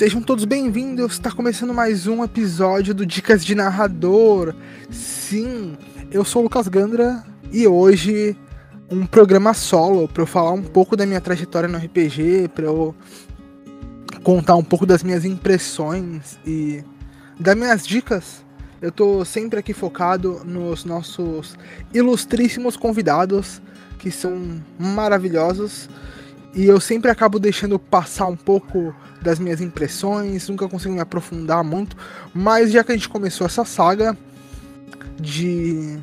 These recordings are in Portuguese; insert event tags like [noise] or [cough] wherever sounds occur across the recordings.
Sejam todos bem-vindos. Está começando mais um episódio do Dicas de Narrador. Sim, eu sou o Lucas Gandra e hoje um programa solo para eu falar um pouco da minha trajetória no RPG, para eu contar um pouco das minhas impressões e das minhas dicas. Eu tô sempre aqui focado nos nossos ilustríssimos convidados, que são maravilhosos, e eu sempre acabo deixando passar um pouco das minhas impressões, nunca consigo me aprofundar muito, mas já que a gente começou essa saga de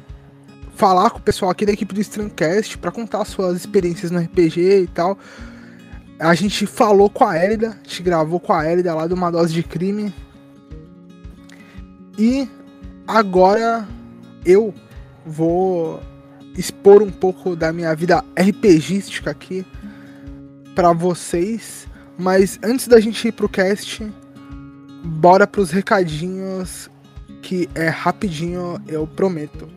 falar com o pessoal aqui da equipe do Strandcast para contar suas experiências no RPG e tal, a gente falou com a Elida, a gente gravou com a Elida lá do Uma Dose de Crime. E agora eu vou expor um pouco da minha vida RPGística aqui para vocês. Mas antes da gente ir pro cast, bora pros recadinhos que é rapidinho, eu prometo.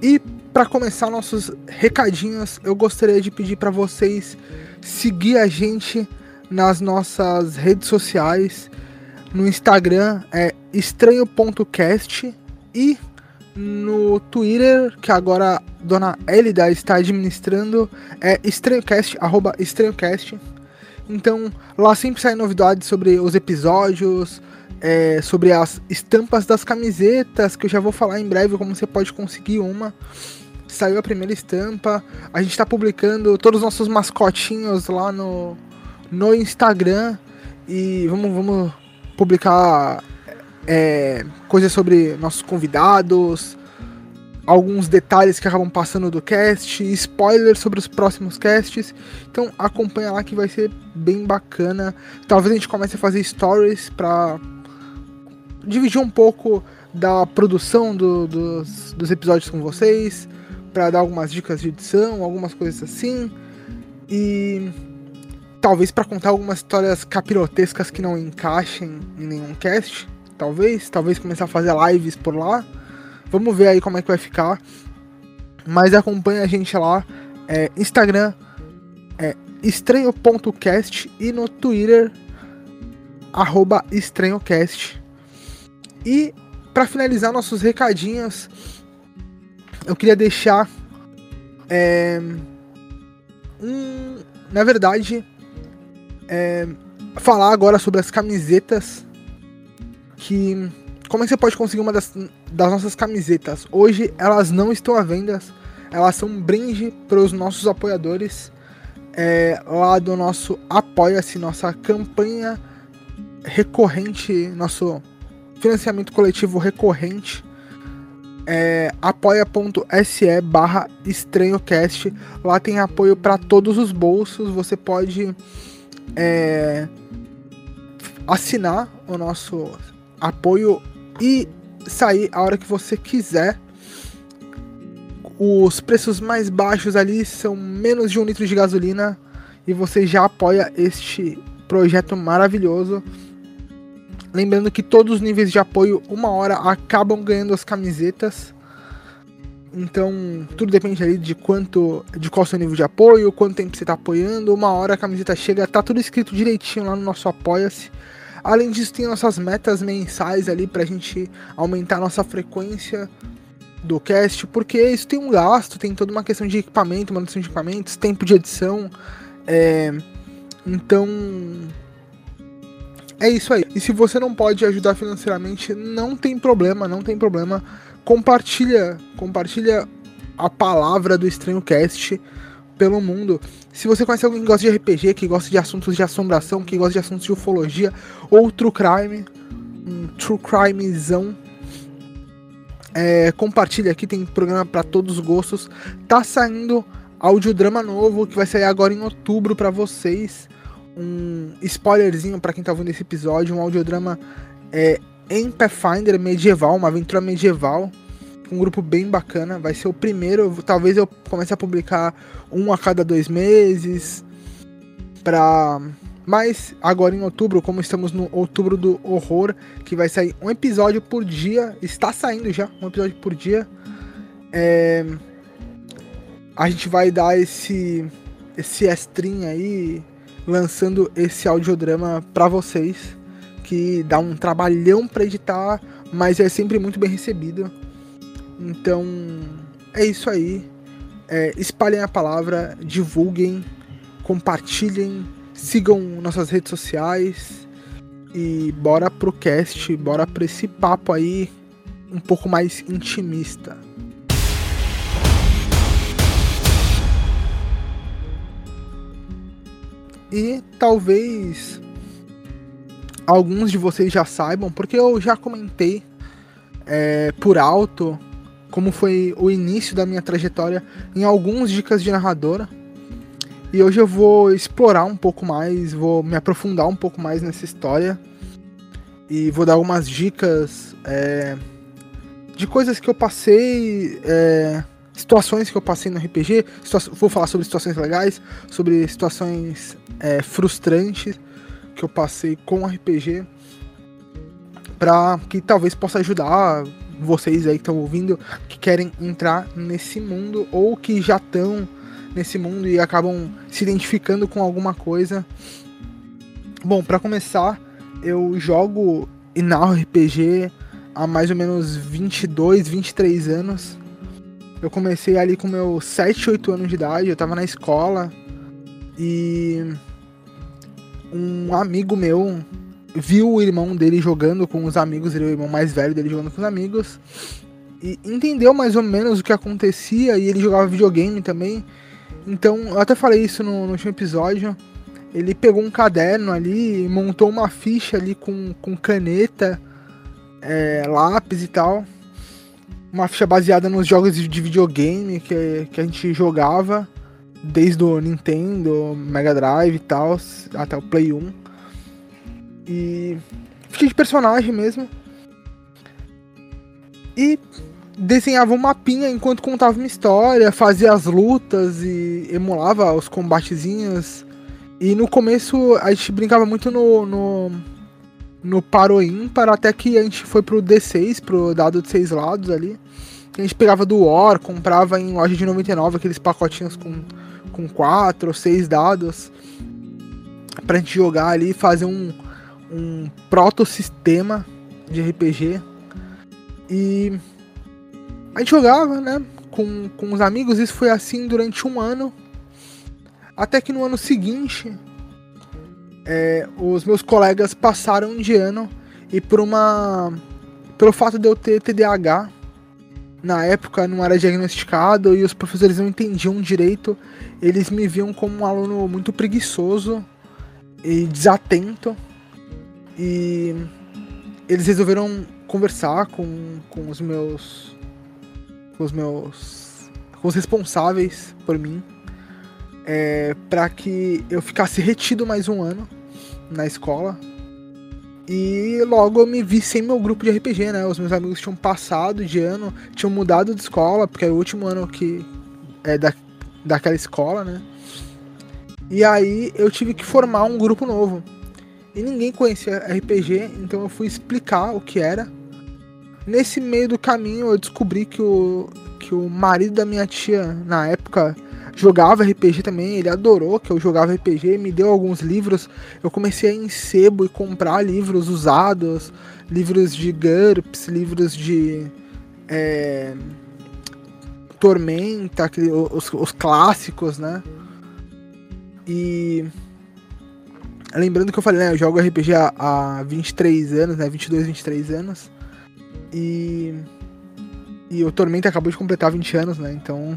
E para começar nossos recadinhos, eu gostaria de pedir para vocês seguir a gente nas nossas redes sociais. No Instagram é estranho.cast e no Twitter, que agora dona Elida está administrando, é estranhocast, arroba estranhocast. Então, lá sempre saem novidades sobre os episódios, é, sobre as estampas das camisetas, que eu já vou falar em breve como você pode conseguir uma saiu a primeira estampa. A gente está publicando todos os nossos mascotinhos lá no, no Instagram. E vamos, vamos publicar é, coisas sobre nossos convidados, alguns detalhes que acabam passando do cast, spoilers sobre os próximos casts. Então acompanha lá que vai ser bem bacana. Talvez a gente comece a fazer stories para dividir um pouco da produção do, dos, dos episódios com vocês, para dar algumas dicas de edição, algumas coisas assim. E talvez para contar algumas histórias capirotescas que não encaixem em nenhum cast. Talvez, talvez começar a fazer lives por lá. Vamos ver aí como é que vai ficar. Mas acompanha a gente lá. É, Instagram é estranho.cast e no Twitter arroba estranhocast. E para finalizar nossos recadinhos, eu queria deixar. É, um, na verdade, é, falar agora sobre as camisetas. Que. Como é que você pode conseguir uma das, das nossas camisetas? Hoje elas não estão à venda. Elas são um brinde para os nossos apoiadores. É, lá do nosso Apoia-se, nossa campanha recorrente, nosso financiamento coletivo recorrente é apoia.se barra estranhocast. Lá tem apoio para todos os bolsos. Você pode é, assinar o nosso apoio e sair a hora que você quiser. Os preços mais baixos ali são menos de um litro de gasolina e você já apoia este projeto maravilhoso. Lembrando que todos os níveis de apoio, uma hora, acabam ganhando as camisetas. Então, tudo depende ali de quanto, de qual seu nível de apoio, quanto tempo você está apoiando. Uma hora a camiseta chega, tá tudo escrito direitinho lá no nosso Apoia-se. Além disso, tem nossas metas mensais ali pra gente aumentar a nossa frequência do cast, porque isso tem um gasto, tem toda uma questão de equipamento, manutenção de equipamentos, tempo de edição. É... Então, é isso aí. E se você não pode ajudar financeiramente, não tem problema, não tem problema. Compartilha, compartilha a palavra do Estranho Cast pelo mundo. Se você conhece alguém que gosta de RPG, que gosta de assuntos de assombração, que gosta de assuntos de ufologia ou true crime, um true crimezão, é, compartilha aqui, tem programa para todos os gostos. Tá saindo audiodrama novo que vai sair agora em outubro para vocês um spoilerzinho para quem tá ouvindo esse episódio, um audiodrama é, em Pathfinder medieval, uma aventura medieval, um grupo bem bacana. Vai ser o primeiro, talvez eu comece a publicar um a cada dois meses, pra... Mas agora em outubro, como estamos no outubro do horror, que vai sair um episódio por dia, está saindo já, um episódio por dia. É... A gente vai dar esse esse estrinho aí, lançando esse audiodrama para vocês, que dá um trabalhão para editar, mas é sempre muito bem recebido. Então, é isso aí. É, espalhem a palavra, divulguem, compartilhem, sigam nossas redes sociais e bora pro cast, bora pra esse papo aí um pouco mais intimista. E talvez alguns de vocês já saibam, porque eu já comentei é, por alto como foi o início da minha trajetória em alguns dicas de narradora. E hoje eu vou explorar um pouco mais, vou me aprofundar um pouco mais nessa história e vou dar algumas dicas é, de coisas que eu passei, é, situações que eu passei no RPG. Vou falar sobre situações legais, sobre situações é, frustrantes que eu passei com RPG, para que talvez possa ajudar vocês aí que estão ouvindo, que querem entrar nesse mundo ou que já estão nesse mundo e acabam se identificando com alguma coisa. Bom, para começar, eu jogo narro RPG há mais ou menos 22, 23 anos. Eu comecei ali com meus 7, 8 anos de idade, eu tava na escola e um amigo meu viu o irmão dele jogando com os amigos, ele é o irmão mais velho dele jogando com os amigos, e entendeu mais ou menos o que acontecia, e ele jogava videogame também. Então, eu até falei isso no, no último episódio. Ele pegou um caderno ali, montou uma ficha ali com, com caneta, é, lápis e tal. Uma ficha baseada nos jogos de videogame que, que a gente jogava, desde o Nintendo, Mega Drive e tal, até o Play 1. E fiquei de personagem mesmo. E desenhava um mapinha enquanto contava uma história, fazia as lutas e emulava os combatezinhos. E no começo a gente brincava muito no, no, no paro até que a gente foi pro D6, pro dado de seis lados ali. A gente pegava do War, comprava em loja de 99 aqueles pacotinhos com, com quatro ou seis dados pra gente jogar ali e fazer um, um proto-sistema de RPG. E a gente jogava, né? Com, com os amigos, isso foi assim durante um ano. Até que no ano seguinte, é, os meus colegas passaram de ano e por uma. Pelo fato de eu ter TDAH, na época não era diagnosticado e os professores não entendiam direito, eles me viam como um aluno muito preguiçoso e desatento. E eles resolveram conversar com, com os meus com os meus com os responsáveis por mim é, para que eu ficasse retido mais um ano na escola e logo eu me vi sem meu grupo de RPG, né? Os meus amigos tinham passado de ano, tinham mudado de escola, porque era o último ano que é da, daquela escola, né? E aí eu tive que formar um grupo novo e ninguém conhecia RPG, então eu fui explicar o que era. Nesse meio do caminho eu descobri que o, que o marido da minha tia, na época, jogava RPG também, ele adorou que eu jogava RPG, me deu alguns livros. Eu comecei a ir em sebo e comprar livros usados, livros de GURPS, livros de é, Tormenta, os, os clássicos, né? E Lembrando que eu falei, né? Eu jogo RPG há, há 23 anos, né? 22, 23 anos. E. E o Tormenta acabou de completar 20 anos, né? Então.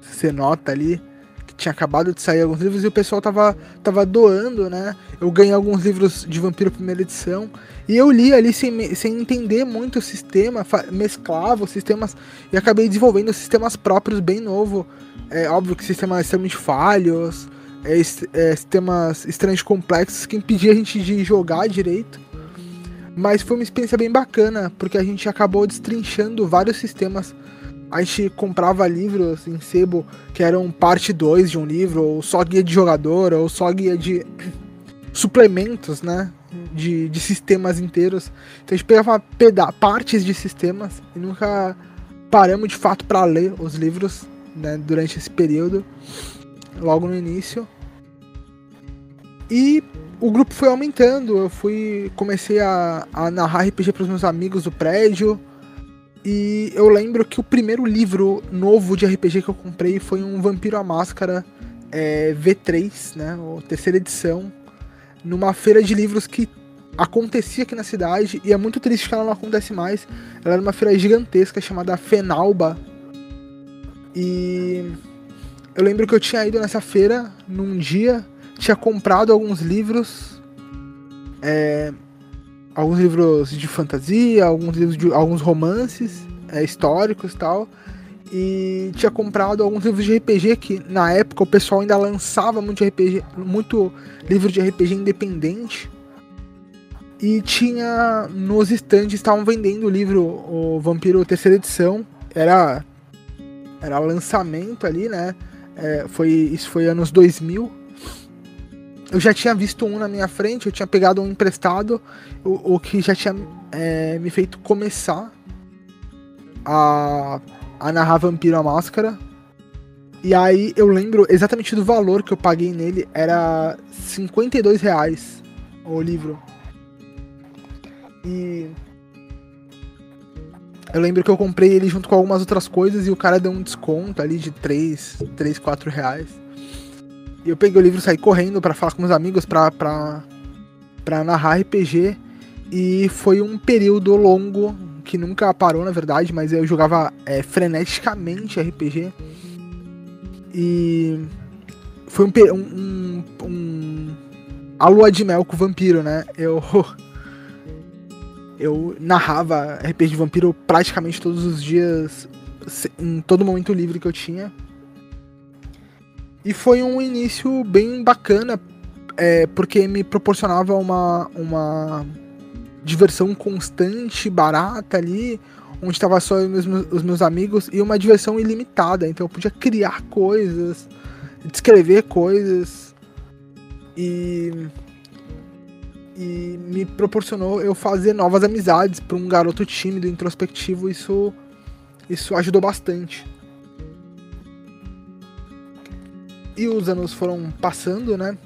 Você nota ali que tinha acabado de sair alguns livros e o pessoal tava, tava doando, né? Eu ganhei alguns livros de Vampiro primeira edição. E eu li ali sem, sem entender muito o sistema, mesclava os sistemas e acabei desenvolvendo sistemas próprios bem novo. É óbvio que sistemas extremamente falhos é, é, sistemas estranhos complexos que impedia a gente de jogar direito. Mas foi uma experiência bem bacana, porque a gente acabou destrinchando vários sistemas. A gente comprava livros em sebo que eram parte 2 de um livro, ou só guia de jogador, ou só guia de [coughs] suplementos, né? De, de sistemas inteiros. Então a gente pegava partes de sistemas e nunca paramos de fato para ler os livros né, durante esse período. Logo no início. E o grupo foi aumentando, eu fui comecei a, a narrar RPG para os meus amigos do prédio. E eu lembro que o primeiro livro novo de RPG que eu comprei foi um Vampiro à Máscara é, V3, né, ou terceira edição, numa feira de livros que acontecia aqui na cidade e é muito triste que ela não acontece mais. Ela era uma feira gigantesca chamada Fenalba. E eu lembro que eu tinha ido nessa feira num dia, tinha comprado alguns livros, é, alguns livros de fantasia, alguns livros de alguns romances é, históricos tal. E tinha comprado alguns livros de RPG que na época o pessoal ainda lançava muito RPG, muito livro de RPG independente. E tinha nos estandes estavam vendendo o livro O Vampiro terceira edição. Era era lançamento ali, né? É, foi isso foi anos 2000. Eu já tinha visto um na minha frente, eu tinha pegado um emprestado, o, o que já tinha é, me feito começar a, a narrar Vampiro a Máscara. E aí eu lembro exatamente do valor que eu paguei nele, era 52 reais o livro. E eu lembro que eu comprei ele junto com algumas outras coisas e o cara deu um desconto ali de 3, 3 4 reais. E eu peguei o livro e saí correndo para falar com meus amigos pra, pra, pra narrar RPG. E foi um período longo, que nunca parou na verdade, mas eu jogava é, freneticamente RPG. E foi um, um, um, a lua de mel com o vampiro, né? Eu [laughs] eu narrava RPG de vampiro praticamente todos os dias, em todo momento livre que eu tinha. E foi um início bem bacana, é, porque me proporcionava uma, uma diversão constante, barata ali, onde estava só meus, os meus amigos, e uma diversão ilimitada. Então eu podia criar coisas, descrever coisas. E e me proporcionou eu fazer novas amizades para um garoto tímido, introspectivo, isso isso ajudou bastante. E os anos foram passando, né?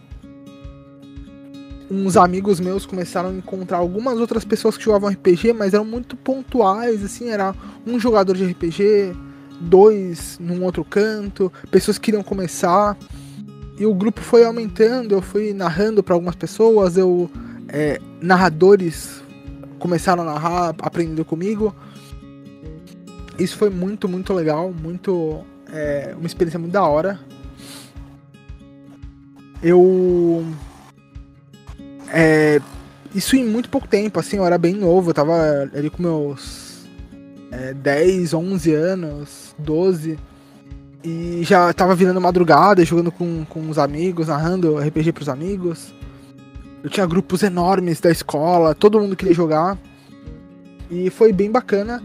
Uns amigos meus começaram a encontrar algumas outras pessoas que jogavam RPG, mas eram muito pontuais, assim, era um jogador de RPG, dois num outro canto, pessoas que queriam começar. E o grupo foi aumentando, eu fui narrando para algumas pessoas, eu é, narradores começaram a narrar, aprendendo comigo. Isso foi muito, muito legal, muito é, uma experiência muito da hora. Eu é, isso em muito pouco tempo, assim, eu era bem novo, eu tava ali com meus é, 10, 11 anos, 12, e já tava virando madrugada, jogando com, com os amigos, narrando RPG pros amigos. Eu tinha grupos enormes da escola, todo mundo queria jogar. E foi bem bacana.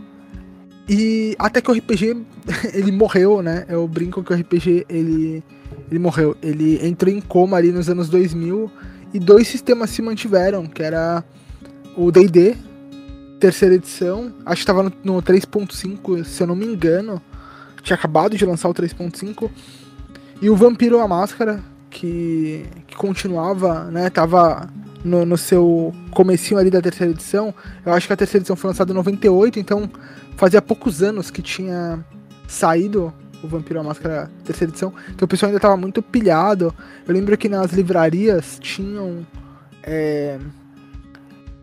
E até que o RPG [laughs] ele morreu, né? Eu brinco que o RPG ele, ele morreu. Ele entrou em coma ali nos anos 2000 e dois sistemas se mantiveram, que era o D&D, terceira edição, acho que estava no, no 3.5, se eu não me engano. Tinha acabado de lançar o 3.5. E o Vampiro a Máscara, que, que continuava, né? Tava no, no, seu comecinho ali da terceira edição. Eu acho que a terceira edição foi lançada em 98, então fazia poucos anos que tinha saído o Vampiro a Máscara terceira edição. Então o pessoal ainda tava muito pilhado. Eu lembro que nas livrarias tinham é,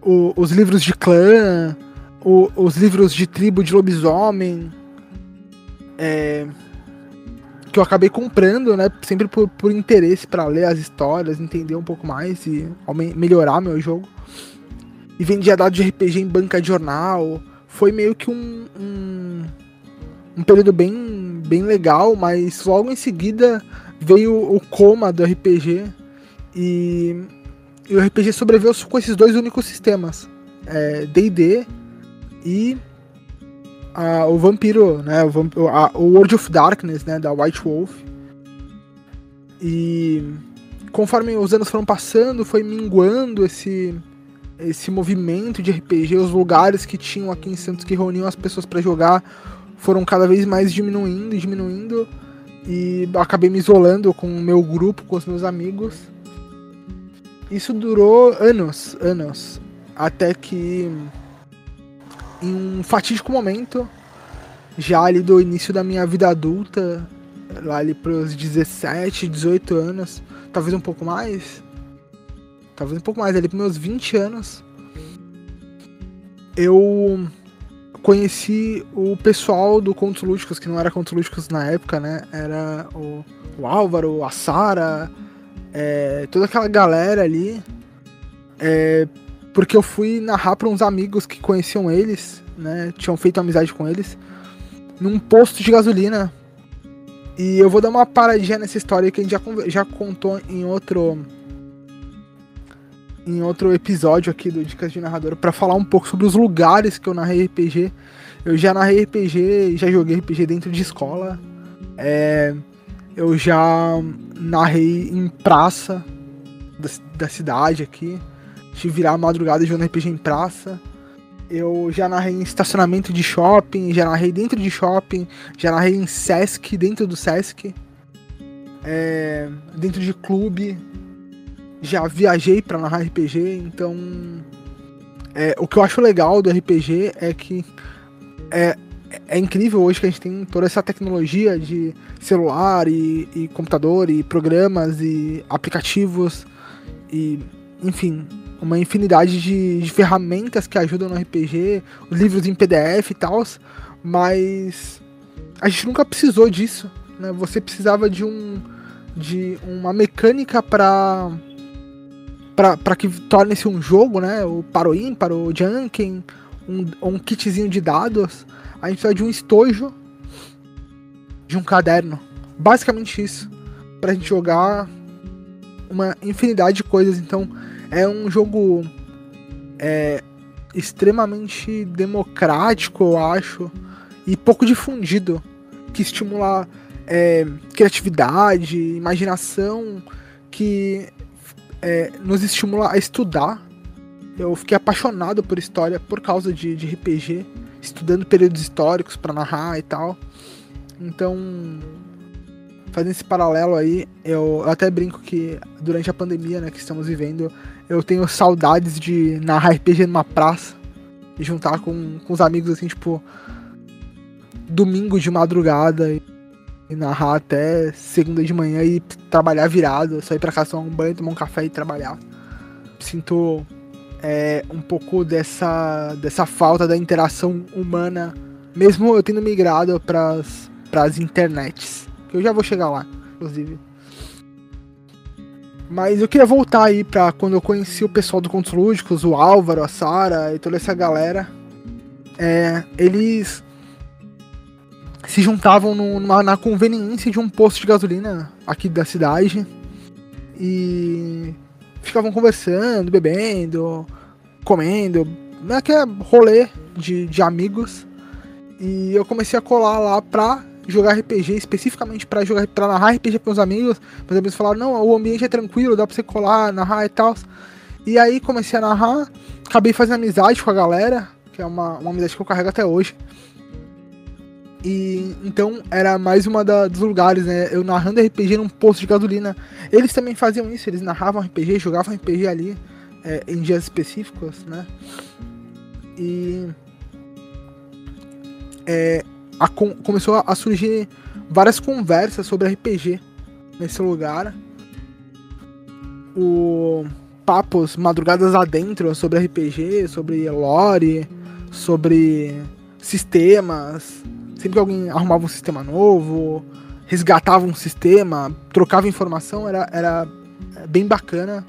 o, os livros de clã, o, os livros de tribo de lobisomem. É, que eu acabei comprando, né? Sempre por, por interesse para ler as histórias, entender um pouco mais e melhorar meu jogo. E vendia dados de RPG em banca de jornal. Foi meio que um, um, um período bem, bem legal, mas logo em seguida veio o coma do RPG. E, e o RPG sobreviveu com esses dois únicos sistemas: DD é, e a, o vampiro, né? O, a, o World of Darkness, né? Da White Wolf. E conforme os anos foram passando, foi minguando esse esse movimento de RPG, os lugares que tinham aqui em Santos que reuniam as pessoas para jogar foram cada vez mais diminuindo e diminuindo. E acabei me isolando com o meu grupo, com os meus amigos. Isso durou anos, anos. Até que em um fatídico momento, já ali do início da minha vida adulta, lá ali pros 17, 18 anos, talvez um pouco mais, talvez um pouco mais, ali pros meus 20 anos, eu conheci o pessoal do Contos Lúdicos, que não era Contos Lúdicos na época, né? Era o, o Álvaro, a Sara, é, toda aquela galera ali. É, porque eu fui narrar para uns amigos que conheciam eles, né? Tinham feito amizade com eles, num posto de gasolina. E eu vou dar uma paradinha nessa história que a gente já, já contou em outro em outro episódio aqui do Dicas de Narrador para falar um pouco sobre os lugares que eu narrei RPG. Eu já narrei RPG, já joguei RPG dentro de escola. É, eu já narrei em praça da, da cidade aqui. De virar a madrugada jogando RPG em praça. Eu já narrei em estacionamento de shopping, já narrei dentro de shopping, já narrei em Sesc, dentro do Sesc. É, dentro de clube, já viajei para narrar RPG, então é, o que eu acho legal do RPG é que é, é incrível hoje que a gente tem toda essa tecnologia de celular e, e computador e programas e aplicativos e enfim uma infinidade de, de ferramentas que ajudam no RPG, livros em PDF e tal, mas a gente nunca precisou disso, né? Você precisava de um de uma mecânica para para que torne-se um jogo, né? O para o ímpar, o Junkin, um, um kitzinho de dados, a gente precisa de um estojo de um caderno. Basicamente isso. Pra gente jogar uma infinidade de coisas. Então, é um jogo é, extremamente democrático, eu acho, e pouco difundido, que estimula é, criatividade, imaginação, que é, nos estimula a estudar. Eu fiquei apaixonado por história por causa de, de RPG, estudando períodos históricos para narrar e tal. Então, fazendo esse paralelo aí, eu, até brinco que durante a pandemia né, que estamos vivendo, eu tenho saudades de narrar RPG numa praça e juntar com, com os amigos assim, tipo, domingo de madrugada. E e narrar até segunda de manhã e trabalhar virado, sair pra casa tomar um banho, tomar um café e trabalhar. Sinto é, um pouco dessa, dessa falta da interação humana, mesmo eu tendo migrado pras, pras internets. Que eu já vou chegar lá, inclusive. Mas eu queria voltar aí pra quando eu conheci o pessoal do Contos Lúdicos, o Álvaro, a Sara e toda essa galera. É, eles se juntavam numa, na conveniência de um posto de gasolina aqui da cidade e ficavam conversando, bebendo, comendo, naquele né, rolê de, de amigos. E eu comecei a colar lá pra jogar RPG, especificamente para jogar para narrar RPG com meus amigos. Meus amigos falaram: "Não, o ambiente é tranquilo, dá para você colar, narrar e tal". E aí comecei a narrar, acabei fazendo amizade com a galera, que é uma, uma amizade que eu carrego até hoje. E então era mais uma da, dos lugares, né? Eu narrando RPG num posto de gasolina. Eles também faziam isso, eles narravam RPG, jogavam RPG ali é, em dias específicos, né? E é, a, começou a, surgir várias conversas sobre RPG nesse lugar. O papos madrugadas adentro sobre RPG, sobre lore, sobre sistemas, Sempre que alguém arrumava um sistema novo, resgatava um sistema, trocava informação, era, era bem bacana.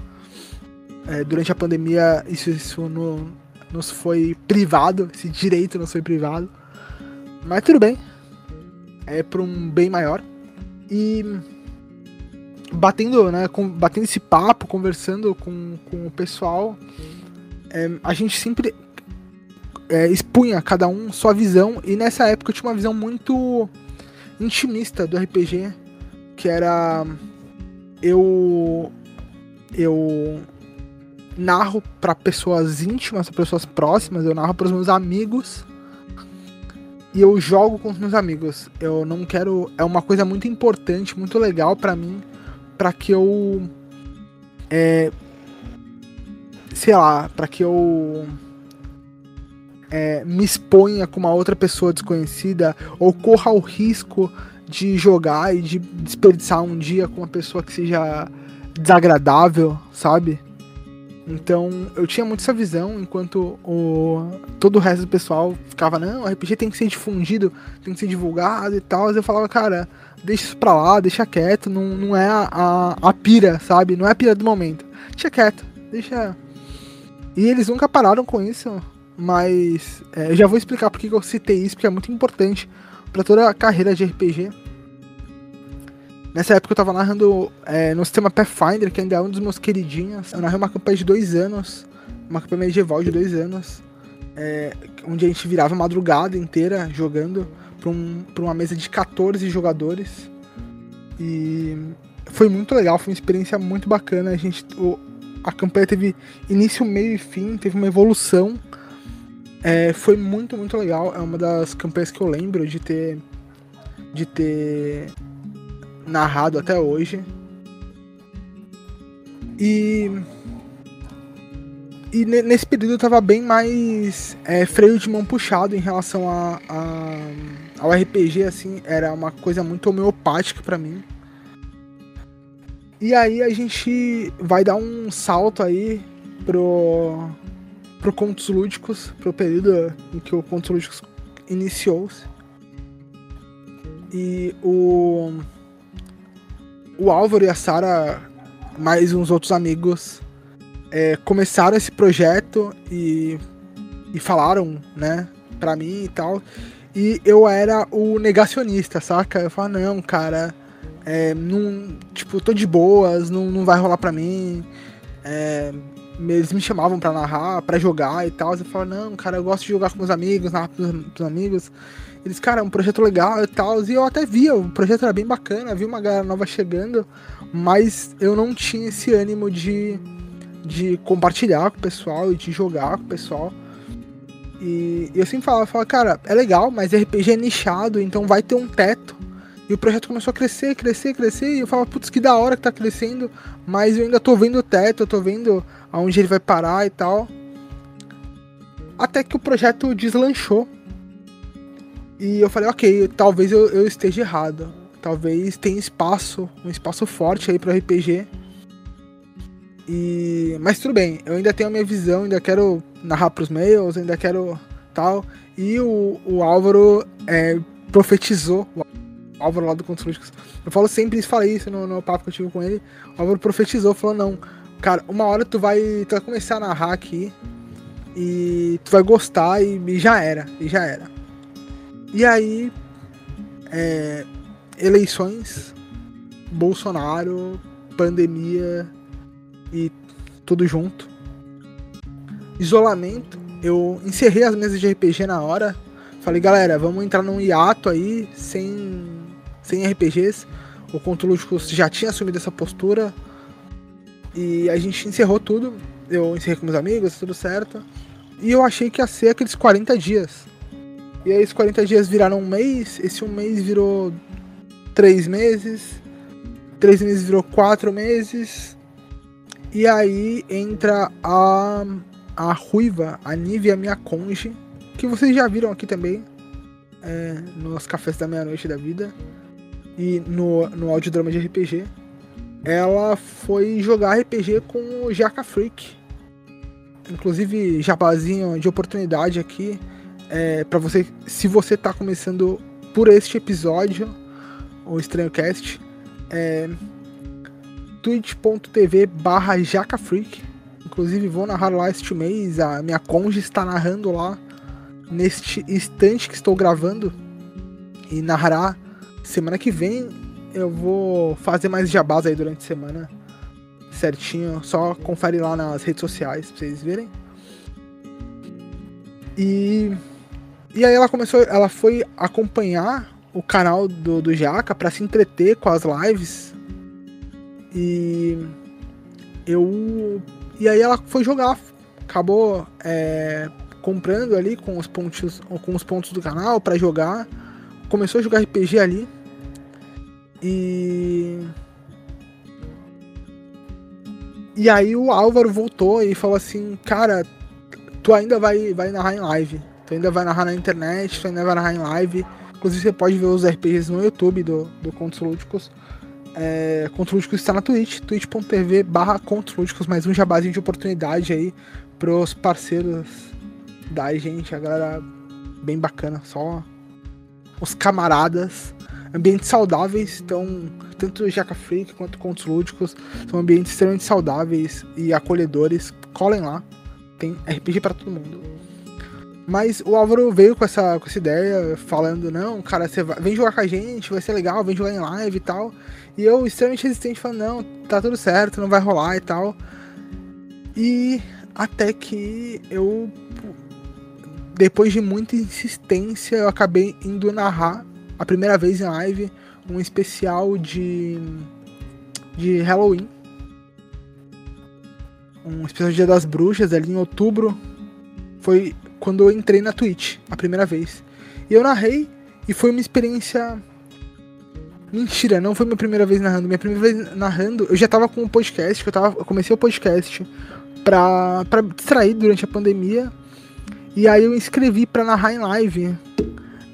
É, durante a pandemia, isso, isso no, nos foi privado, esse direito nos foi privado. Mas tudo bem. É para um bem maior. E batendo, né, com, batendo esse papo, conversando com, com o pessoal, é, a gente sempre é, expunha cada um sua visão, e nessa época eu tinha uma visão muito intimista do RPG, que era eu eu narro para pessoas íntimas, para pessoas próximas, eu narro para os meus amigos e eu jogo com os meus amigos. Eu não quero. É uma coisa muito importante, muito legal para mim, para que eu. É, sei lá, para que eu. É, me exponha com uma outra pessoa desconhecida ou corra o risco de jogar e de desperdiçar um dia com uma pessoa que seja desagradável, sabe? Então eu tinha muito essa visão, enquanto o, todo o resto do pessoal ficava, não, RPG tem que ser difundido, tem que ser divulgado e tal. Eu falava, cara, deixa isso pra lá, deixa quieto, não, não é a, a, a pira, sabe? Não é a pira do momento. Deixa quieto, deixa. E eles nunca pararam com isso, mas é, eu já vou explicar porque eu citei isso, porque é muito importante para toda a carreira de RPG. Nessa época eu tava narrando é, no sistema Pathfinder, que ainda é um dos meus queridinhos. Eu narrei uma campanha de dois anos, uma campanha medieval de dois anos, é, onde a gente virava madrugada inteira jogando pra, um, pra uma mesa de 14 jogadores. E foi muito legal, foi uma experiência muito bacana. A gente, o, a campanha teve início, meio e fim, teve uma evolução. É, foi muito, muito legal. É uma das campanhas que eu lembro de ter de ter narrado até hoje. E. E nesse período eu tava bem mais é, freio de mão puxado em relação a, a, ao RPG, assim, era uma coisa muito homeopática para mim. E aí a gente vai dar um salto aí pro, pro Contos Lúdicos, pro período em que o Contos Lúdicos iniciou-se. E o o Álvaro e a Sara, mais uns outros amigos, é, começaram esse projeto e, e falaram, né, pra mim e tal. E eu era o negacionista, saca? Eu falava, não, cara, é, não, tipo, tô de boas, não, não vai rolar pra mim. É, eles me chamavam pra narrar, pra jogar e tal. Eu falava, não, cara, eu gosto de jogar com meus amigos, narrar pros, pros amigos. Eles, cara, é um projeto legal e tal. E eu até via, o projeto era bem bacana, vi uma galera nova chegando, mas eu não tinha esse ânimo de, de compartilhar com o pessoal e de jogar com o pessoal. E eu sempre falava, falava, cara, é legal, mas RPG é nichado, então vai ter um teto. E o projeto começou a crescer, crescer, crescer. E eu falava, putz, que da hora que tá crescendo. Mas eu ainda tô vendo o teto, eu tô vendo aonde ele vai parar e tal. Até que o projeto deslanchou. E eu falei, ok, talvez eu, eu esteja errado. Talvez tenha espaço, um espaço forte aí para RPG. E mas tudo bem, eu ainda tenho a minha visão, ainda quero narrar pros mails, ainda quero tal. E o, o Álvaro é, profetizou, o Álvaro lá do Contos Eu falo sempre isso, falei isso no, no papo que eu tive com ele. O Álvaro profetizou, falou: não, cara, uma hora tu vai, tu vai começar a narrar aqui e tu vai gostar e, e já era, e já era. E aí, é, eleições, Bolsonaro, pandemia e tudo junto. Isolamento, eu encerrei as mesas de RPG na hora. Falei, galera, vamos entrar num hiato aí, sem, sem RPGs. O Controlúdico já tinha assumido essa postura. E a gente encerrou tudo. Eu encerrei com meus amigos, tudo certo. E eu achei que ia ser aqueles 40 dias. E aí, esses 40 dias viraram um mês. Esse um mês virou três meses. Três meses virou quatro meses. E aí entra a, a Ruiva, a Nívia, minha conge. Que vocês já viram aqui também. É, nos cafés da meia-noite da vida. E no, no audiodrama de RPG. Ela foi jogar RPG com o Jaca Freak. Inclusive, jabazinho de oportunidade aqui é, para você, se você tá começando por este episódio, o Estranho Cast, é twitch.tv barra jacafreak. Inclusive vou narrar lá este mês, a minha conge está narrando lá neste instante que estou gravando e narrará semana que vem. Eu vou fazer mais jabás aí durante a semana certinho, só confere lá nas redes sociais pra vocês verem. E e aí ela começou, ela foi acompanhar o canal do, do Jaca para se entreter com as lives. E eu. E aí ela foi jogar. Acabou é, comprando ali com os pontos, com os pontos do canal para jogar. Começou a jogar RPG ali. E E aí o Álvaro voltou e falou assim, cara, tu ainda vai, vai narrar em live. Tu ainda vai narrar na internet, tu ainda vai narrar em live. Inclusive você pode ver os RPGs no YouTube do, do Contos Lúdicos. É, Contos Lúdicos está na Twitch, twitch.tv barra Lúdicos, mais um jabazinho de oportunidade aí pros parceiros da gente, a galera bem bacana, só os camaradas ambientes saudáveis, então tanto o Jaca Freak quanto Contos Lúdicos são ambientes extremamente saudáveis e acolhedores. Colhem lá, tem RPG para todo mundo. Mas o Álvaro veio com essa, com essa ideia, falando, não, cara, você vai, vem jogar com a gente, vai ser legal, vem jogar em live e tal. E eu, extremamente resistente, falando, não, tá tudo certo, não vai rolar e tal. E até que eu, depois de muita insistência, eu acabei indo narrar a primeira vez em live um especial de de Halloween. Um especial de Dia das Bruxas ali em outubro. Foi quando eu entrei na Twitch, a primeira vez. E eu narrei e foi uma experiência Mentira, não foi minha primeira vez narrando. Minha primeira vez narrando, eu já tava com um podcast, que eu tava, eu comecei o podcast pra, pra distrair durante a pandemia. E aí eu inscrevi pra narrar em live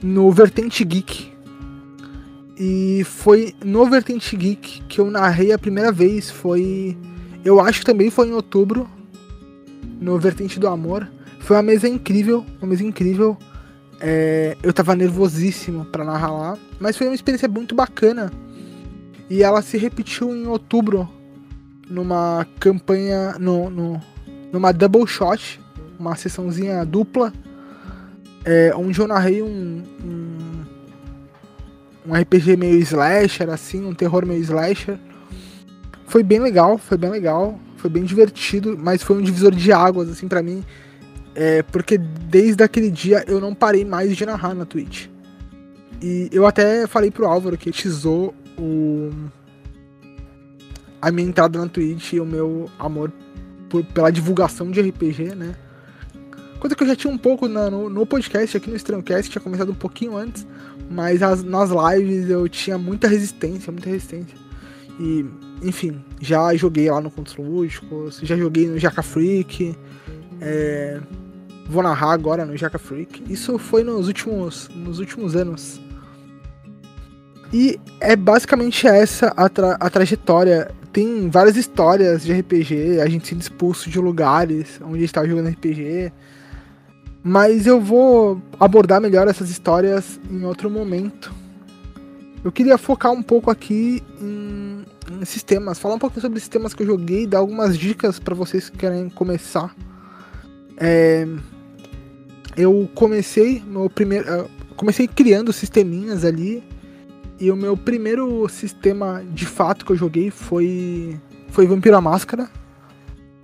no Vertente Geek, e foi no Vertente Geek que eu narrei a primeira vez. Foi. Eu acho que também foi em outubro. No Vertente do Amor. Foi uma mesa incrível. Uma mesa incrível. É, eu tava nervosíssimo para narrar lá. Mas foi uma experiência muito bacana. E ela se repetiu em outubro. Numa campanha. No, no, numa double shot. Uma sessãozinha dupla. É, onde eu narrei um, um um RPG meio slasher, assim, um terror meio slasher. Foi bem legal, foi bem legal, foi bem divertido, mas foi um divisor de águas, assim, para mim. É, porque desde aquele dia eu não parei mais de narrar na Twitch. E eu até falei pro Álvaro que tizou o... a minha entrada na Twitch e o meu amor por, pela divulgação de RPG, né? Coisa que eu já tinha um pouco na, no, no podcast, aqui no Strongcast, tinha começado um pouquinho antes, mas as, nas lives eu tinha muita resistência, muita resistência. E, enfim, já joguei lá no Contos Lúdicos, já joguei no Jaca Freak, é, vou narrar agora no Jaca Freak. Isso foi nos últimos, nos últimos anos. E é basicamente essa a, tra a trajetória. Tem várias histórias de RPG, a gente sendo expulso de lugares onde estava jogando RPG, mas eu vou abordar melhor essas histórias em outro momento. Eu queria focar um pouco aqui em, em sistemas, falar um pouco sobre sistemas que eu joguei, dar algumas dicas para vocês que querem começar. É, eu comecei meu primeiro, comecei criando sisteminhas ali e o meu primeiro sistema de fato que eu joguei foi foi Vampiro Máscara,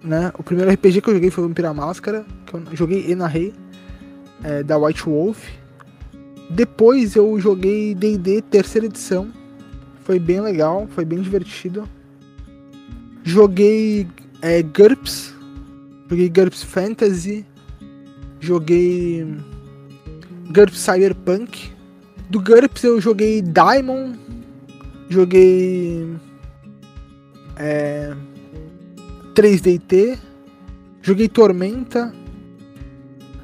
né? O primeiro RPG que eu joguei foi Vampiro Máscara, que eu joguei e narrei é, da White Wolf. Depois eu joguei D&D terceira edição. Foi bem legal, foi bem divertido. Joguei é, GURPS. Joguei GURPS Fantasy. Joguei GURPS Cyberpunk. Do GURPS eu joguei Diamond. Joguei é, 3DT. Joguei Tormenta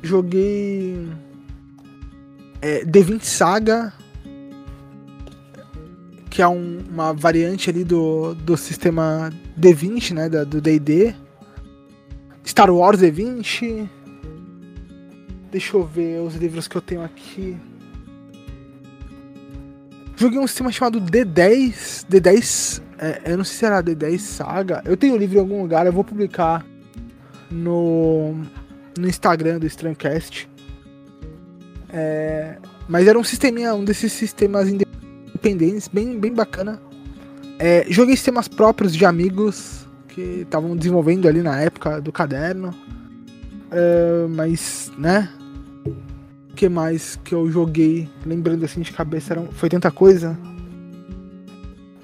joguei é, D20 Saga, que é um, uma variante ali do, do sistema D20, né, do D&D. Star Wars D20. Deixa eu ver os livros que eu tenho aqui. Joguei um sistema chamado D10. D10. É, eu não sei se era D10 Saga. Eu tenho o livro em algum lugar, eu vou publicar no no Instagram do Strancast. É, mas era um sisteminha, um desses sistemas independentes, bem, bem bacana. É, joguei sistemas próprios de amigos que estavam desenvolvendo ali na época do caderno. É, mas, né? Que mais que eu joguei? Lembrando assim de cabeça, era, foi tanta coisa.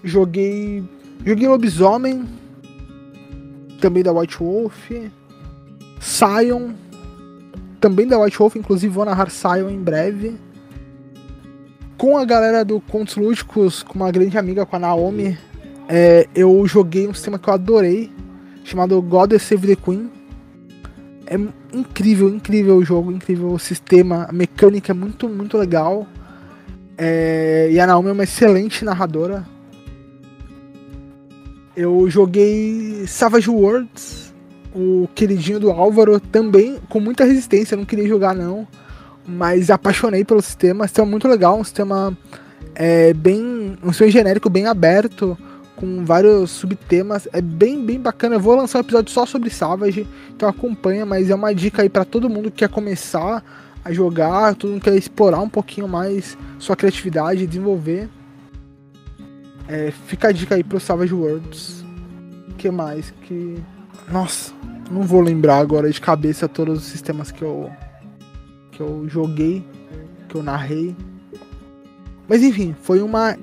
Joguei. Joguei Lobisomem. Também da White Wolf. Sion também da White Wolf, inclusive vou narrar Sion em breve. Com a galera do Contos Lúdicos, com uma grande amiga, com a Naomi, é, eu joguei um sistema que eu adorei, chamado God Save the Queen. É incrível, incrível o jogo, incrível o sistema, a mecânica é muito, muito legal. É, e a Naomi é uma excelente narradora. Eu joguei Savage Worlds, o queridinho do Álvaro, também com muita resistência, não queria jogar não, mas apaixonei pelo sistema, sistema muito legal, um sistema é, bem, um sistema genérico bem aberto, com vários subtemas, é bem, bem bacana, eu vou lançar um episódio só sobre Savage, então acompanha, mas é uma dica aí para todo mundo que quer começar a jogar, todo mundo quer explorar um pouquinho mais sua criatividade, desenvolver. É, fica a dica aí pro Savage Worlds. que mais? Que. Nossa, não vou lembrar agora de cabeça todos os sistemas que eu. que eu joguei, que eu narrei. Mas enfim, foi uma.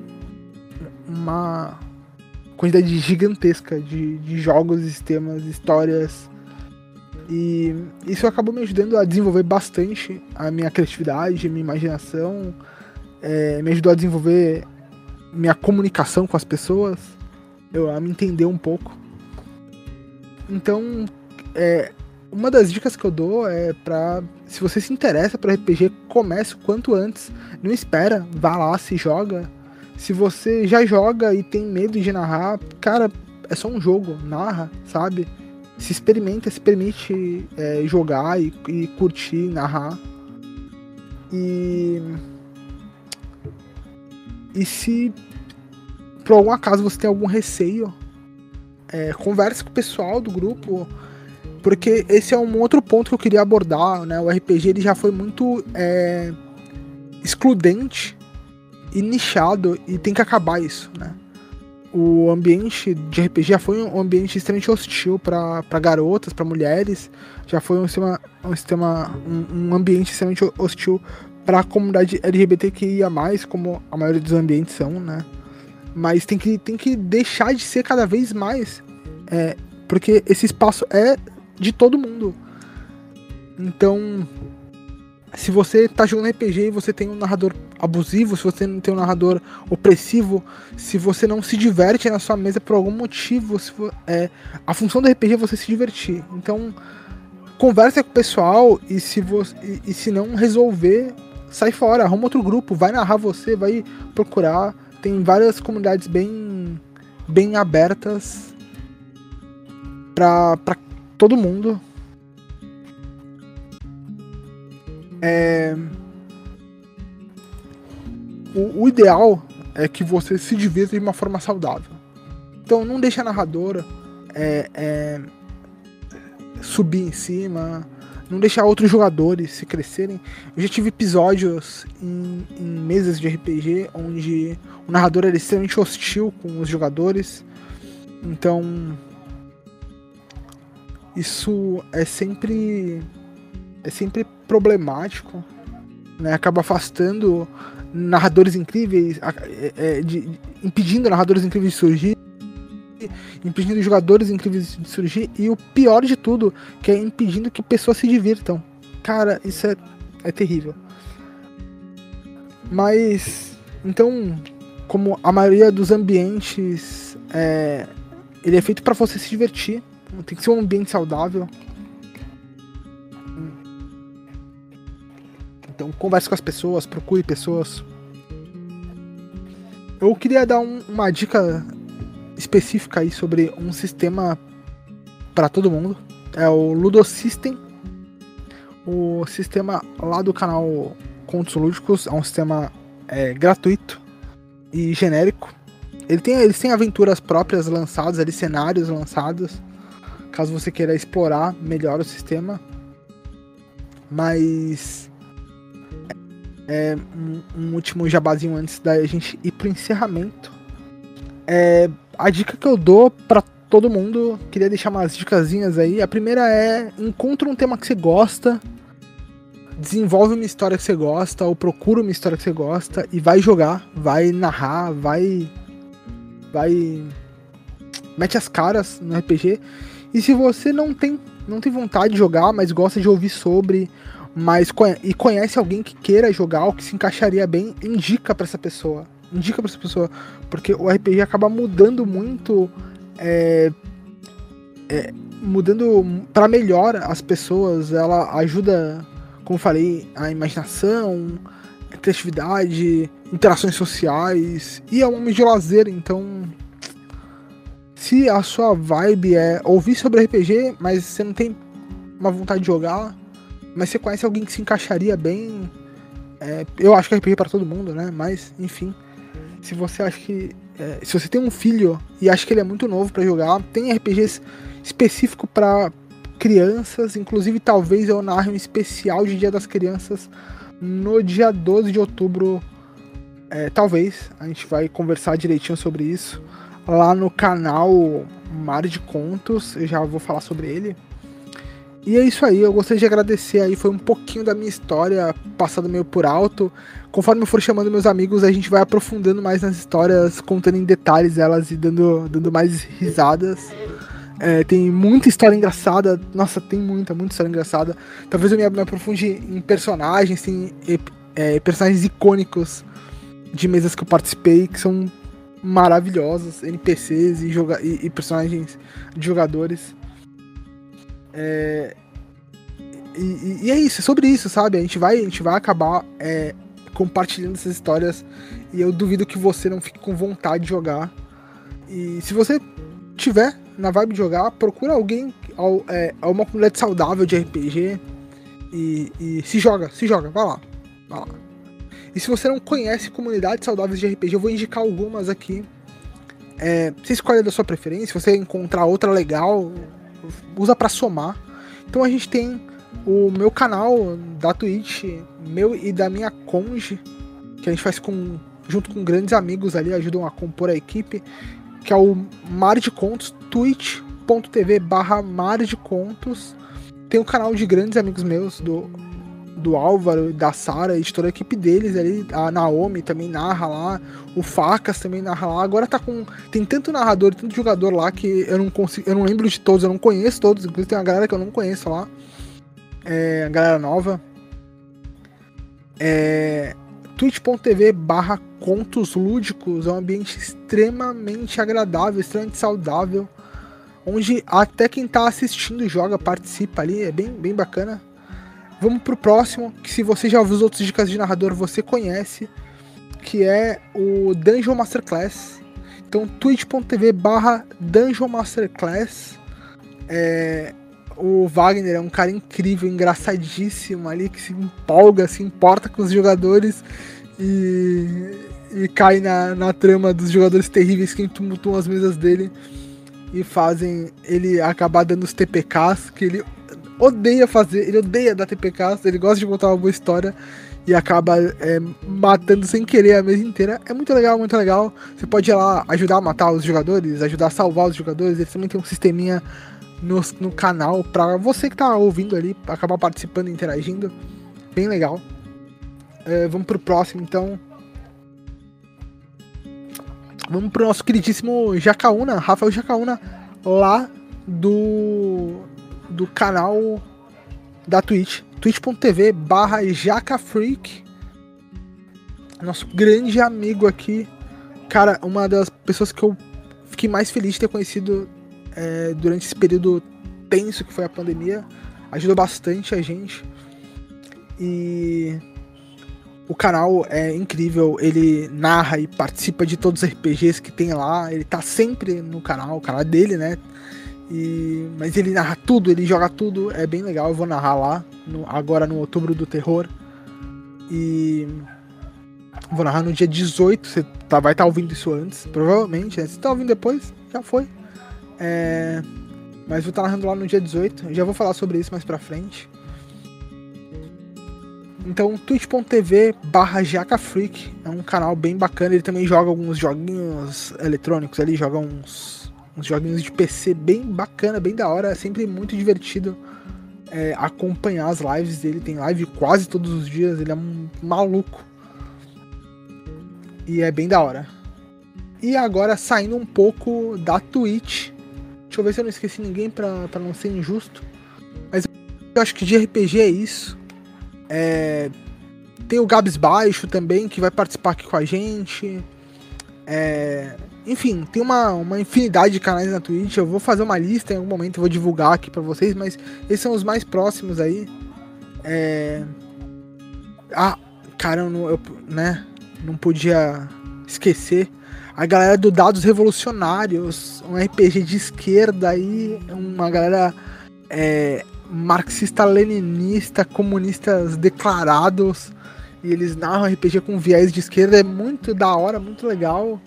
uma quantidade gigantesca de, de jogos, sistemas, histórias. E isso acabou me ajudando a desenvolver bastante a minha criatividade, minha imaginação. É, me ajudou a desenvolver minha comunicação com as pessoas, eu, a me entender um pouco. Então, é, uma das dicas que eu dou é pra. Se você se interessa por RPG, comece o quanto antes. Não espera, vá lá, se joga. Se você já joga e tem medo de narrar, cara, é só um jogo, narra, sabe? Se experimenta, se permite é, jogar e, e curtir, narrar. E e se por algum acaso você tem algum receio, é, converse com o pessoal do grupo, porque esse é um outro ponto que eu queria abordar, né? O RPG ele já foi muito é, excludente e nichado e tem que acabar isso, né? O ambiente de RPG já foi um ambiente extremamente hostil para garotas, para mulheres, já foi um sistema, um, sistema, um, um ambiente extremamente hostil para a comunidade LGBTQIA+, como a maioria dos ambientes são, né? Mas tem que, tem que deixar de ser cada vez mais, é, porque esse espaço é de todo mundo. Então, se você tá jogando RPG e você tem um narrador abusivo, se você não tem um narrador opressivo, se você não se diverte na sua mesa por algum motivo, for, é, a função do RPG é você se divertir. Então, conversa com o pessoal e se, você, e, e se não resolver, sai fora, arruma outro grupo, vai narrar você, vai procurar. Tem várias comunidades bem, bem abertas pra todo mundo. É... O, o, ideal é que você se divirta de uma forma saudável. Então não deixa a narradora é, é, subir em cima, não deixar outros jogadores se crescerem. Eu já tive episódios em, em mesas de RPG onde o narrador era extremamente hostil com os jogadores. Então. Isso é sempre. É sempre problemático. Né? Acaba afastando narradores incríveis, é, é, de, impedindo narradores incríveis de surgir impedindo jogadores incríveis de surgir e o pior de tudo, que é impedindo que pessoas se divirtam. Cara, isso é, é terrível. Mas, então, como a maioria dos ambientes é, ele é feito para você se divertir, tem que ser um ambiente saudável. Converse com as pessoas, procure pessoas. Eu queria dar um, uma dica específica aí sobre um sistema para todo mundo. É o Ludo System. O sistema lá do canal Contos Lúdicos é um sistema é, gratuito e genérico. Ele tem, eles têm aventuras próprias lançadas ali, cenários lançados, caso você queira explorar melhor o sistema. Mas é, um, um último jabazinho antes da gente ir pro encerramento. É, a dica que eu dou para todo mundo, queria deixar umas dicasinhas aí. A primeira é: encontra um tema que você gosta, desenvolve uma história que você gosta, ou procura uma história que você gosta e vai jogar, vai narrar, vai. Vai. Mete as caras no RPG E se você não tem, não tem vontade de jogar, mas gosta de ouvir sobre, mas e conhece alguém que queira jogar ou que se encaixaria bem, indica para essa pessoa. Indica para essa pessoa, porque o RPG acaba mudando muito, é, é, mudando para melhor as pessoas. Ela ajuda, como falei, a imaginação, a criatividade, interações sociais e é um homem de lazer, então se a sua vibe é ouvir sobre RPG, mas você não tem uma vontade de jogar, mas você conhece alguém que se encaixaria bem, é, eu acho que é RPG para todo mundo, né? Mas, enfim, se você acha que. É, se você tem um filho e acha que ele é muito novo para jogar, tem RPGs específico para crianças, inclusive talvez eu narre um especial de Dia das Crianças no dia 12 de outubro. É, talvez, a gente vai conversar direitinho sobre isso lá no canal Mar de Contos, eu já vou falar sobre ele. E é isso aí, eu gostaria de agradecer aí, foi um pouquinho da minha história passada meio por alto. Conforme eu for chamando meus amigos, a gente vai aprofundando mais nas histórias, contando em detalhes elas e dando, dando mais risadas. É, tem muita história engraçada, nossa, tem muita, muita história engraçada. Talvez eu me, me aprofunde em personagens, tem é, personagens icônicos de mesas que eu participei, que são maravilhosos, NPCs e, joga e, e personagens de jogadores. É, e, e, é isso, é sobre isso, sabe? A gente vai, a gente vai acabar é, compartilhando essas histórias e eu duvido que você não fique com vontade de jogar. E se você tiver na vibe de jogar, procura alguém, é, uma comunidade saudável de RPG e, e se joga, se joga, vai lá, vai lá. E se você não conhece comunidades saudáveis de RPG, eu vou indicar algumas aqui. É, você escolhe da sua preferência, se você encontrar outra legal, usa para somar. Então a gente tem o meu canal da Twitch, meu e da minha conge, que a gente faz com, junto com grandes amigos ali, ajudam a compor a equipe, que é o Mar de Contos, twitch.tv barra Mar de Contos. Tem um canal de grandes amigos meus, do do Álvaro, da Sara e de toda a equipe deles ali. A Naomi também narra lá, o Facas também narra lá. Agora tá com. Tem tanto narrador, tanto jogador lá que eu não consigo. Eu não lembro de todos, eu não conheço todos. Inclusive tem uma galera que eu não conheço lá. É, a galera nova. É, twitch.tv barra contos lúdicos é um ambiente extremamente agradável, extremamente saudável. Onde até quem tá assistindo joga, participa ali, é bem, bem bacana. Vamos pro próximo, que se você já ouviu os outros dicas de narrador, você conhece, que é o Dungeon Masterclass. Então, twitch.tv barra Dungeon Masterclass. É, o Wagner é um cara incrível, engraçadíssimo ali, que se empolga, se importa com os jogadores e, e cai na, na trama dos jogadores terríveis que tumultuam as mesas dele e fazem ele acabar dando os TPKs, que ele odeia fazer, ele odeia dar TPK, ele gosta de contar uma boa história e acaba é, matando sem querer a mesa inteira. É muito legal, muito legal. Você pode ir lá ajudar a matar os jogadores, ajudar a salvar os jogadores. Ele também tem um sisteminha no, no canal para você que tá ouvindo ali, acabar participando e interagindo. Bem legal. É, vamos pro próximo então. Vamos pro nosso queridíssimo Jacaúna, Rafael Jacaúna, lá do do canal da Twitch, twitch.tv barra jacafreak. Nosso grande amigo aqui. Cara, uma das pessoas que eu fiquei mais feliz de ter conhecido é, durante esse período tenso que foi a pandemia. Ajudou bastante a gente. E o canal é incrível, ele narra e participa de todos os RPGs que tem lá, ele tá sempre no canal, o canal é dele, né? E, mas ele narra tudo, ele joga tudo, é bem legal. Eu vou narrar lá, no, agora no Outubro do Terror. E vou narrar no dia 18. Você tá, vai estar tá ouvindo isso antes, provavelmente. Né? Se tá ouvindo depois, já foi. É, mas vou estar tá narrando lá no dia 18. Já vou falar sobre isso mais pra frente. Então, twitch.tv barra jacafreak é um canal bem bacana. Ele também joga alguns joguinhos eletrônicos ali, joga uns uns joguinhos de PC bem bacana, bem da hora, é sempre muito divertido é, acompanhar as lives dele. Tem live quase todos os dias, ele é um maluco. E é bem da hora. E agora saindo um pouco da Twitch. Deixa eu ver se eu não esqueci ninguém pra, pra não ser injusto. Mas eu acho que de RPG é isso. É, tem o Gabs Baixo também, que vai participar aqui com a gente. É, enfim, tem uma, uma infinidade de canais na Twitch. Eu vou fazer uma lista em algum momento, eu vou divulgar aqui para vocês, mas esses são os mais próximos aí. É... Ah, caramba, eu, né? Não podia esquecer. A galera do Dados Revolucionários, um RPG de esquerda aí, uma galera é, marxista-leninista, comunistas declarados. E eles narram RPG com viés de esquerda, é muito da hora, muito legal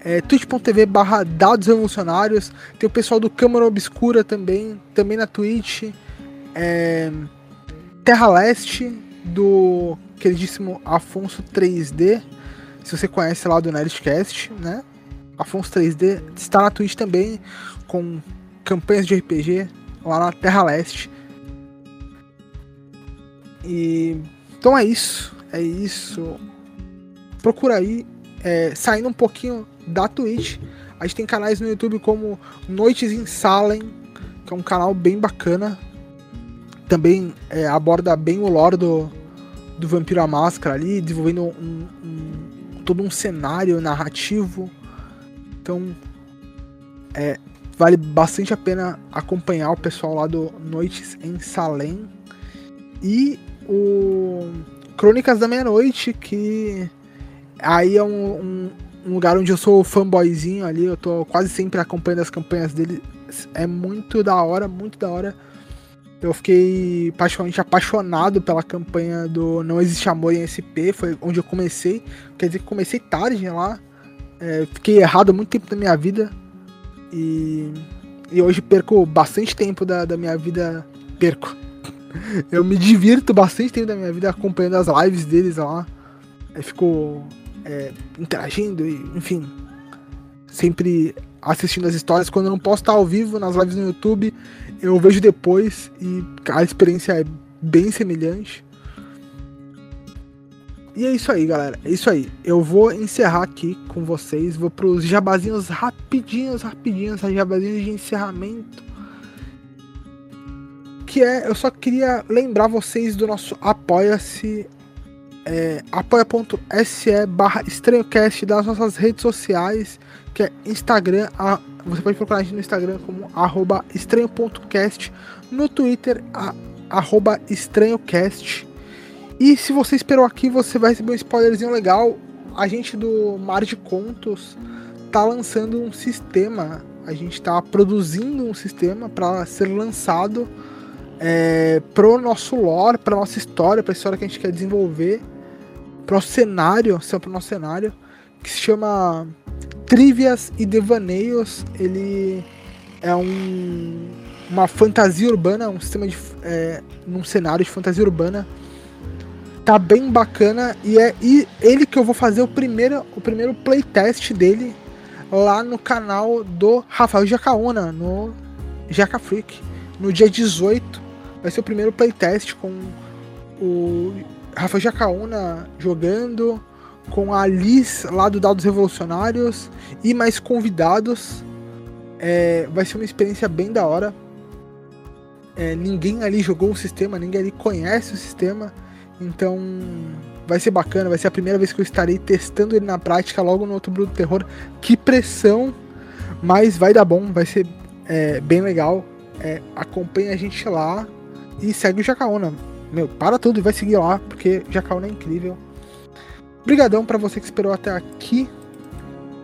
é, twitch.tv barra dados revolucionários, tem o pessoal do Câmara Obscura também, também na Twitch, é, Terra Leste, do queridíssimo Afonso 3D, se você conhece lá do Nerdcast, né? Afonso 3D está na Twitch também, com campanhas de RPG lá na Terra Leste. E então é isso, é isso. Procura aí é, saindo um pouquinho da Twitch, a gente tem canais no YouTube como Noites em Salem, que é um canal bem bacana. Também é, aborda bem o lore do, do Vampiro à Máscara ali, desenvolvendo um, um, todo um cenário narrativo. Então, é, vale bastante a pena acompanhar o pessoal lá do Noites em Salem. E o Crônicas da Meia-Noite, que Aí é um, um, um, lugar onde eu sou fanboyzinho ali, eu tô quase sempre acompanhando as campanhas dele. É muito da hora, muito da hora. Eu fiquei praticamente apaixonado pela campanha do Não Existe Amor em SP, foi onde eu comecei. Quer dizer que comecei tarde lá. É, fiquei errado muito tempo da minha vida. E, e hoje perco bastante tempo da, da minha vida. Perco. [laughs] Eu me divirto bastante tempo da minha vida acompanhando as lives deles lá. Eu fico é, interagindo e, enfim, sempre assistindo as histórias. Quando eu não posso estar ao vivo nas lives no YouTube, eu vejo depois e a experiência é bem semelhante. E é isso aí, galera. É isso aí. Eu vou encerrar aqui com vocês. Vou pros jabazinhos rapidinhos, rapidinhos, jabazinhos de encerramento. Que é, eu só queria lembrar vocês do nosso Apoia-se é, apoia.se barra estranhocast das nossas redes sociais, que é Instagram, a, você pode procurar a gente no Instagram como arroba estranho.cast, no Twitter, a, arroba estranhocast. E se você esperou aqui, você vai receber um spoilerzinho legal. A gente do Mar de Contos tá lançando um sistema, a gente tá produzindo um sistema para ser lançado é, pro nosso lore, pra nossa história, pra história que a gente quer desenvolver pro cenário, para o nosso cenário, que se chama Trivias e Devaneios. Ele é um, uma fantasia urbana, um sistema de. É, num cenário de fantasia urbana. Tá bem bacana e é e ele que eu vou fazer o primeiro, o primeiro playtest dele lá no canal do Rafael Jacaúna, no Jaca Freak. No dia 18 vai ser o primeiro playtest com o Rafa Jacaúna jogando, com a Liz lá do Dados Revolucionários e mais convidados. É, vai ser uma experiência bem da hora. É, ninguém ali jogou o sistema, ninguém ali conhece o sistema, então vai ser bacana. Vai ser a primeira vez que eu estarei testando ele na prática logo no outro Bruto Terror. Que pressão! Mas vai dar bom, vai ser é, bem legal. É, acompanha a gente lá e segue o Jacaúna meu, para tudo e vai seguir lá, porque Jacaúna é incrível. Obrigadão para você que esperou até aqui.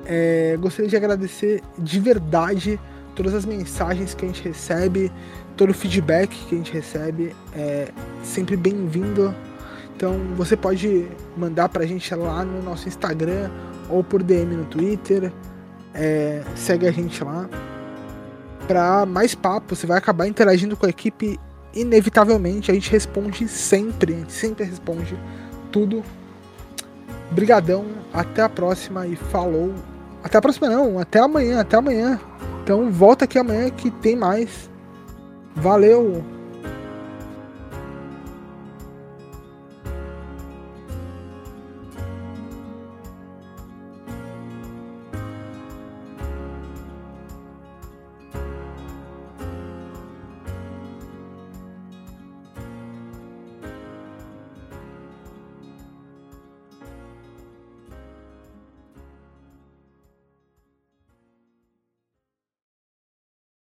É, gostaria de agradecer de verdade todas as mensagens que a gente recebe, todo o feedback que a gente recebe. É sempre bem-vindo. Então você pode mandar pra gente lá no nosso Instagram ou por DM no Twitter. É, segue a gente lá. Para mais papo, você vai acabar interagindo com a equipe inevitavelmente a gente responde sempre, a gente sempre responde tudo. Brigadão, até a próxima e falou. Até a próxima não, até amanhã, até amanhã. Então volta aqui amanhã que tem mais. Valeu!